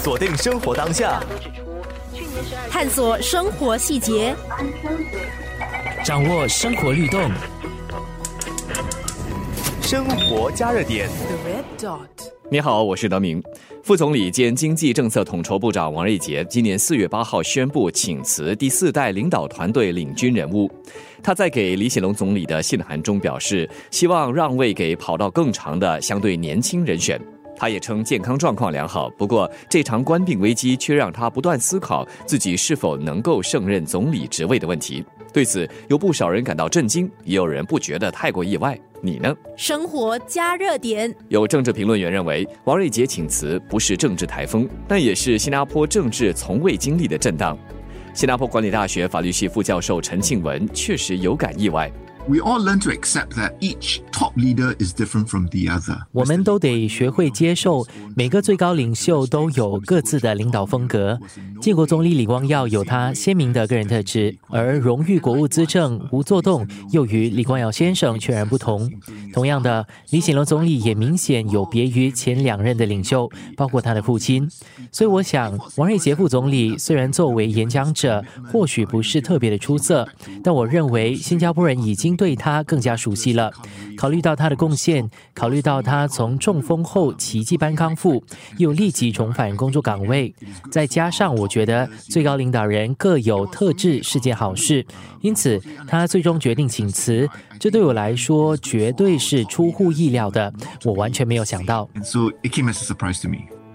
锁定生活当下，探索生活细节，掌握生活律动，生活加热点。The Red Dot 你好，我是德明。副总理兼经济政策统筹部长王瑞杰今年四月八号宣布请辞第四代领导团队领军人物。他在给李显龙总理的信函中表示，希望让位给跑道更长的相对年轻人选。他也称健康状况良好，不过这场官病危机却让他不断思考自己是否能够胜任总理职位的问题。对此，有不少人感到震惊，也有人不觉得太过意外。你呢？生活加热点。有政治评论员认为，王瑞杰请辞不是政治台风，但也是新加坡政治从未经历的震荡。新加坡管理大学法律系副教授陈庆文确实有感意外。We all learn to accept that each top leader is different from the other. 我们都得学会接受每个最高领袖都有各自的领导风格。建国总理李光耀有他鲜明的个人特质，而荣誉国务资政吴作栋又与李光耀先生全然不同。同样的，李显龙总理也明显有别于前两任的领袖，包括他的父亲。所以，我想王瑞杰副总理虽然作为演讲者或许不是特别的出色，但我认为新加坡人已经。对他更加熟悉了。考虑到他的贡献，考虑到他从中风后奇迹般康复，又立即重返工作岗位，再加上我觉得最高领导人各有特质是件好事，因此他最终决定请辞。这对我来说绝对是出乎意料的，我完全没有想到。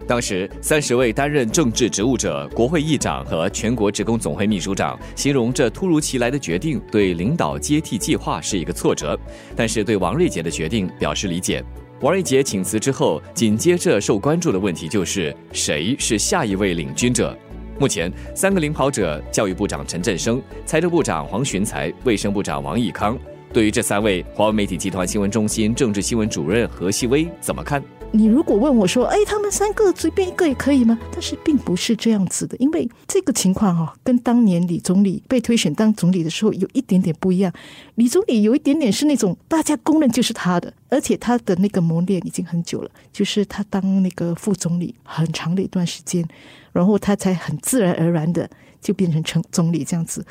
当时，三十位担任政治职务者、国会议长和全国职工总会秘书长形容这突如其来的决定对领导接替计划是一个挫折，但是对王瑞杰的决定表示理解。王瑞杰请辞之后，紧接着受关注的问题就是谁是下一位领军者。目前，三个领跑者：教育部长陈振声、财政部长黄循财、卫生部长王毅康。对于这三位，华为媒体集团新闻中心政治新闻主任何希微怎么看？你如果问我说，哎，他们三个随便一个也可以吗？但是并不是这样子的，因为这个情况哈，跟当年李总理被推选当总理的时候有一点点不一样。李总理有一点点是那种大家公认就是他的，而且他的那个磨练已经很久了，就是他当那个副总理很长的一段时间，然后他才很自然而然的就变成成总理这样子。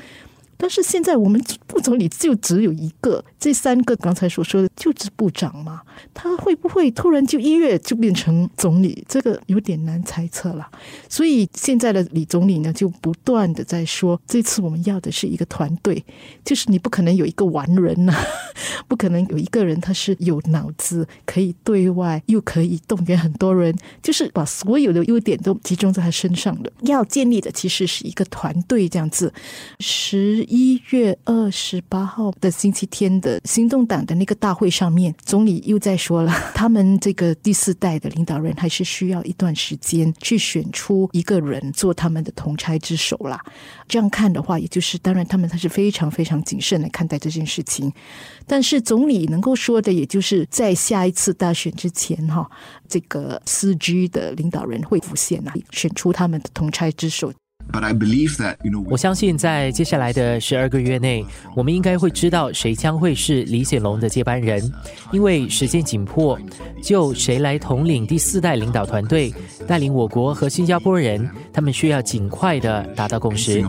但是现在我们副总理就只有一个，这三个刚才所说的就职部长嘛，他会不会突然就一月就变成总理？这个有点难猜测了。所以现在的李总理呢，就不断的在说，这次我们要的是一个团队，就是你不可能有一个完人呐，不可能有一个人他是有脑子，可以对外又可以动员很多人，就是把所有的优点都集中在他身上的。要建立的其实是一个团队这样子，十。一月二十八号的星期天的行动党的那个大会上面，总理又在说了，他们这个第四代的领导人还是需要一段时间去选出一个人做他们的同差之首啦。这样看的话，也就是当然他们他是非常非常谨慎来看待这件事情。但是总理能够说的，也就是在下一次大选之前哈，这个四 G 的领导人会浮现啊，选出他们的同差之首。But I believe that you know. 我相信在接下来的十二个月内，我们应该会知道谁将会是李显龙的接班人，因为时间紧迫，就谁来统领第四代领导团队，带领我国和新加坡人，他们需要尽快的达到共识。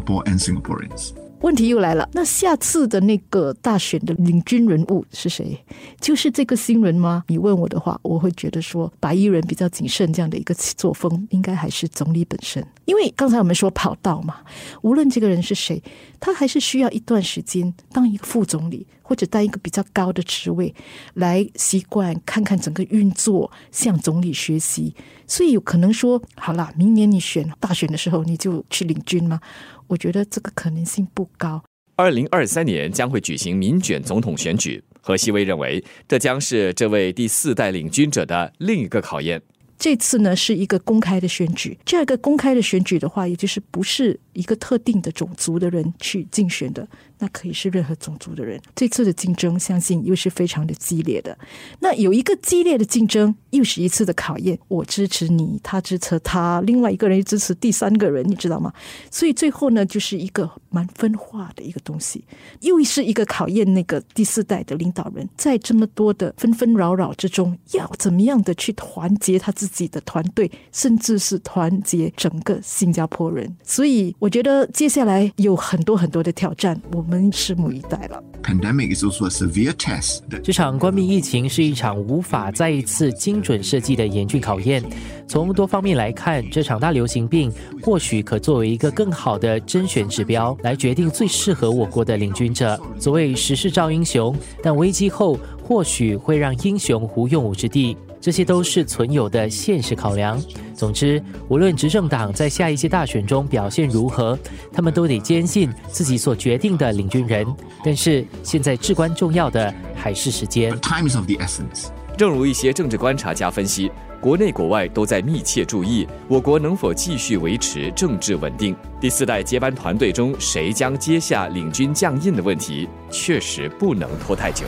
问题又来了，那下次的那个大选的领军人物是谁？就是这个新人吗？你问我的话，我会觉得说白衣人比较谨慎，这样的一个作风，应该还是总理本身。因为刚才我们说跑道嘛，无论这个人是谁，他还是需要一段时间当一个副总理，或者当一个比较高的职位，来习惯看看整个运作，向总理学习。所以有可能说，好了，明年你选大选的时候，你就去领军吗？我觉得这个可能性不高。二零二三年将会举行民选总统选举，何西威认为这将是这位第四代领军者的另一个考验。这次呢是一个公开的选举，这个公开的选举的话，也就是不是一个特定的种族的人去竞选的。那可以是任何种族的人。这次的竞争，相信又是非常的激烈的。那有一个激烈的竞争，又是一次的考验。我支持你，他支持他，另外一个人又支持第三个人，你知道吗？所以最后呢，就是一个蛮分化的一个东西，又是一个考验那个第四代的领导人，在这么多的纷纷扰扰之中，要怎么样的去团结他自己的团队，甚至是团结整个新加坡人。所以我觉得接下来有很多很多的挑战，我们拭目以待了。Pandemic is also a severe test 这场冠病疫情是一场无法再一次精准设计的严峻考验。从多方面来看，这场大流行病或许可作为一个更好的甄选指标，来决定最适合我国的领军者。所谓时势造英雄，但危机后或许会让英雄无用武之地。这些都是存有的现实考量。总之，无论执政党在下一届大选中表现如何，他们都得坚信自己所决定的领军人。但是，现在至关重要的还是时间。time is of the essence. 正如一些政治观察家分析，国内国外都在密切注意我国能否继续维持政治稳定。第四代接班团队中谁将接下领军将印的问题，确实不能拖太久。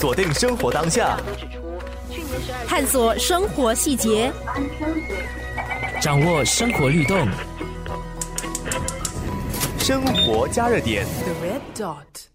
锁定生活当下，探索生活细节，掌握生活律动。生活加热点。The red dot.